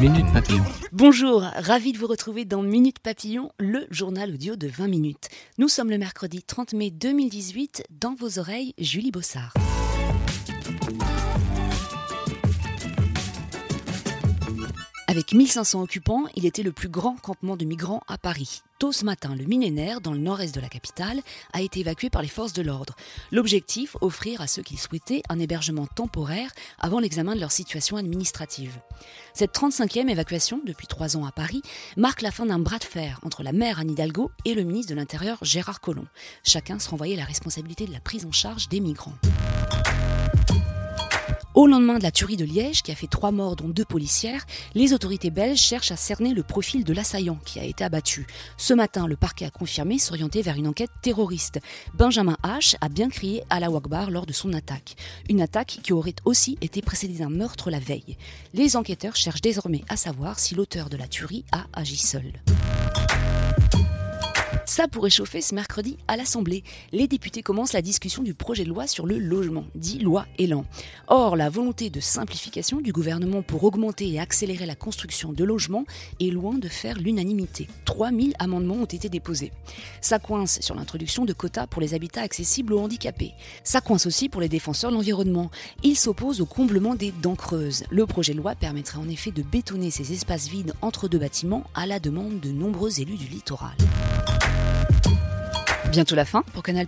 Minute Papillon. Bonjour, ravi de vous retrouver dans Minute Papillon, le journal audio de 20 minutes. Nous sommes le mercredi 30 mai 2018, dans vos oreilles, Julie Bossard. Avec 1500 occupants, il était le plus grand campement de migrants à Paris. Tôt ce matin, le millénaire, dans le nord-est de la capitale, a été évacué par les forces de l'ordre. L'objectif, offrir à ceux qui souhaitaient un hébergement temporaire avant l'examen de leur situation administrative. Cette 35e évacuation, depuis trois ans à Paris, marque la fin d'un bras de fer entre la maire Anne Hidalgo et le ministre de l'Intérieur Gérard Collomb. Chacun se renvoyait la responsabilité de la prise en charge des migrants. Au lendemain de la tuerie de Liège, qui a fait trois morts dont deux policières, les autorités belges cherchent à cerner le profil de l'assaillant qui a été abattu. Ce matin, le parquet a confirmé s'orienter vers une enquête terroriste. Benjamin H. a bien crié à la Wakbar lors de son attaque. Une attaque qui aurait aussi été précédée d'un meurtre la veille. Les enquêteurs cherchent désormais à savoir si l'auteur de la tuerie a agi seul. Ça pourrait chauffer ce mercredi à l'Assemblée. Les députés commencent la discussion du projet de loi sur le logement, dit loi Elan. Or, la volonté de simplification du gouvernement pour augmenter et accélérer la construction de logements est loin de faire l'unanimité. 3000 amendements ont été déposés. Ça coince sur l'introduction de quotas pour les habitats accessibles aux handicapés. Ça coince aussi pour les défenseurs de l'environnement. Ils s'opposent au comblement des dents creuses. Le projet de loi permettrait en effet de bétonner ces espaces vides entre deux bâtiments à la demande de nombreux élus du littoral. Bientôt la fin pour Canal+.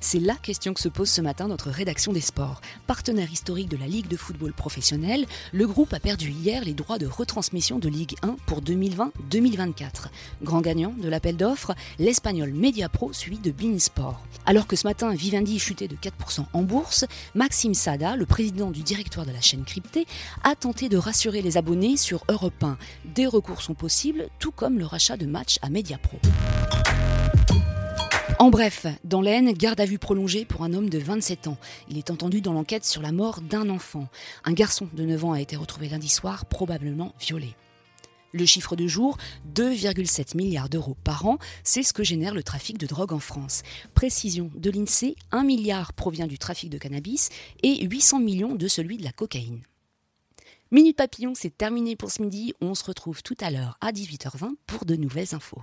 C'est la question que se pose ce matin notre rédaction des sports. Partenaire historique de la Ligue de football professionnel, le groupe a perdu hier les droits de retransmission de Ligue 1 pour 2020-2024. Grand gagnant de l'appel d'offres, l'espagnol Mediapro suivi de Beansport. Alors que ce matin Vivendi chutait de 4% en bourse, Maxime Sada, le président du directoire de la chaîne cryptée, a tenté de rassurer les abonnés sur Europe 1. Des recours sont possibles, tout comme le rachat de matchs à Mediapro. En bref, dans l'Aisne, garde à vue prolongée pour un homme de 27 ans. Il est entendu dans l'enquête sur la mort d'un enfant. Un garçon de 9 ans a été retrouvé lundi soir, probablement violé. Le chiffre de jour, 2,7 milliards d'euros par an, c'est ce que génère le trafic de drogue en France. Précision de l'INSEE, 1 milliard provient du trafic de cannabis et 800 millions de celui de la cocaïne. Minute Papillon, c'est terminé pour ce midi. On se retrouve tout à l'heure à 18h20 pour de nouvelles infos.